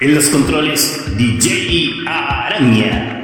En los controles, DJ Araña.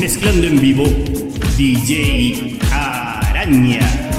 Mezclando en vivo, DJ Araña.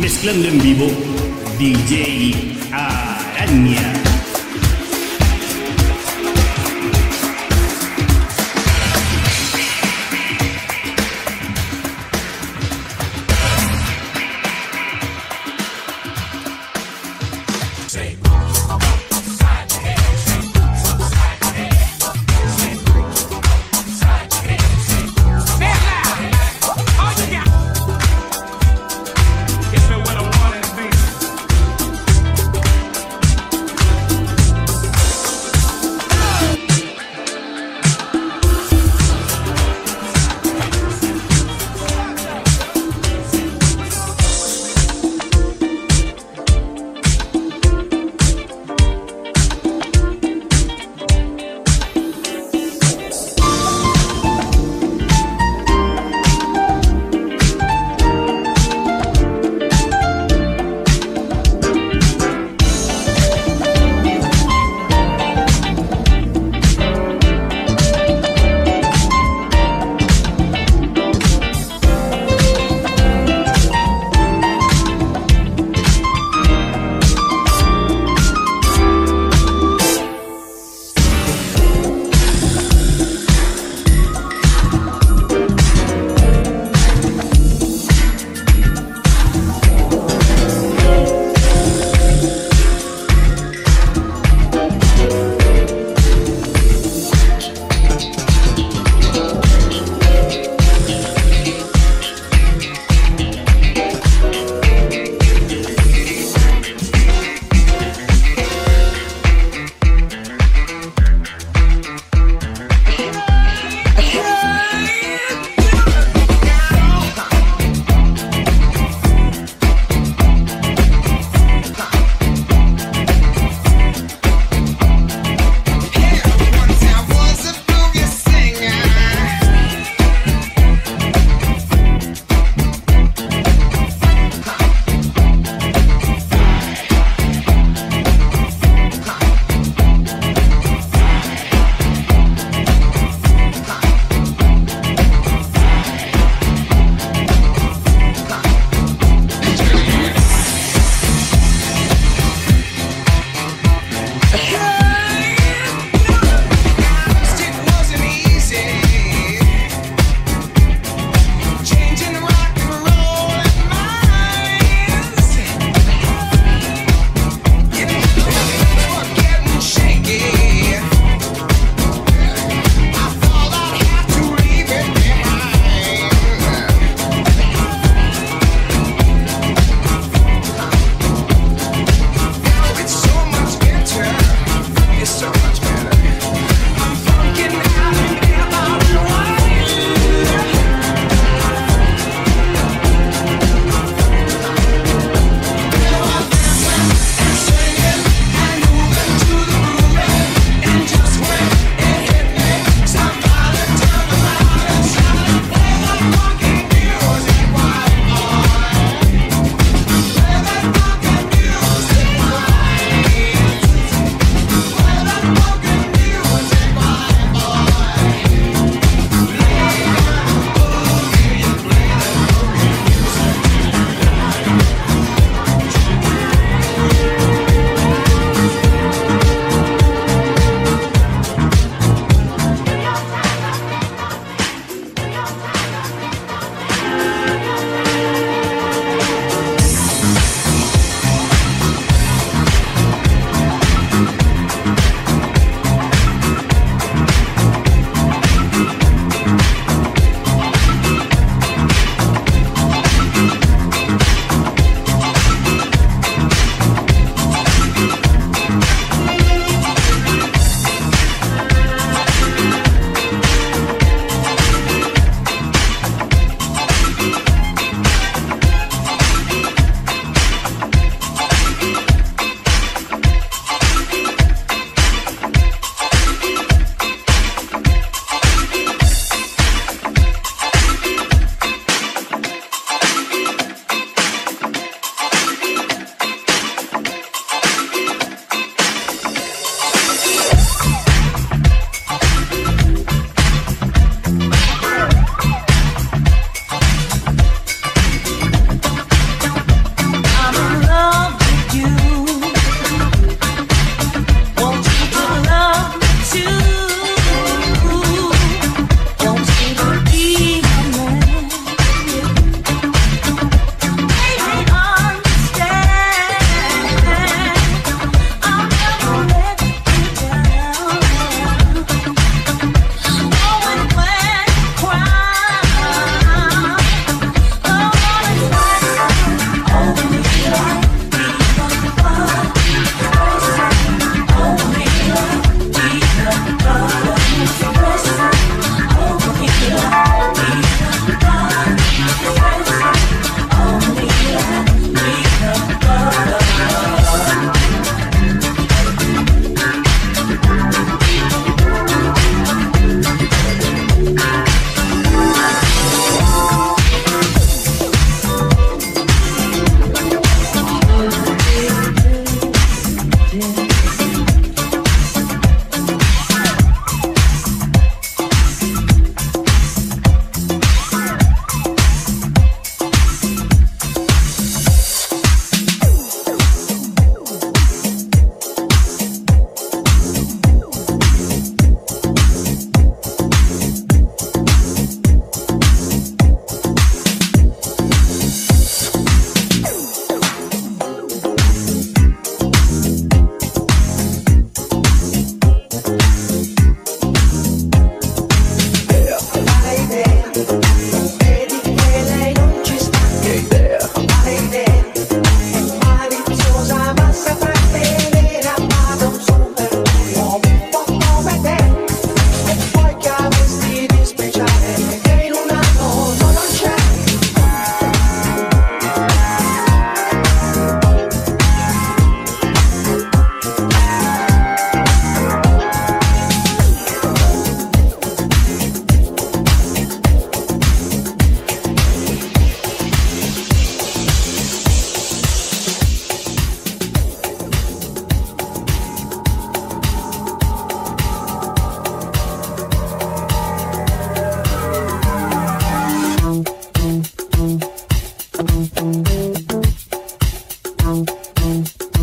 Mezclando en vivo, DJ Araña.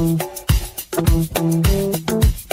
Thank you.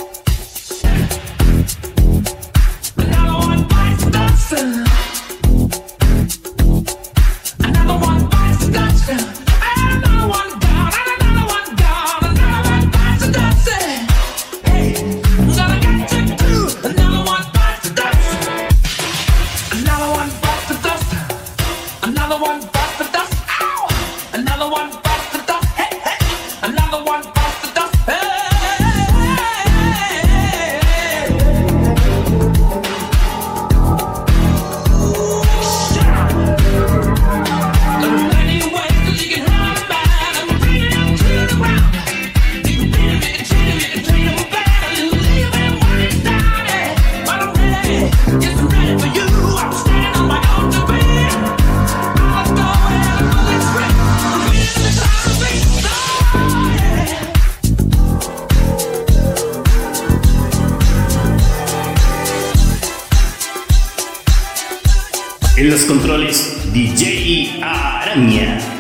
En los controles, DJ Araña.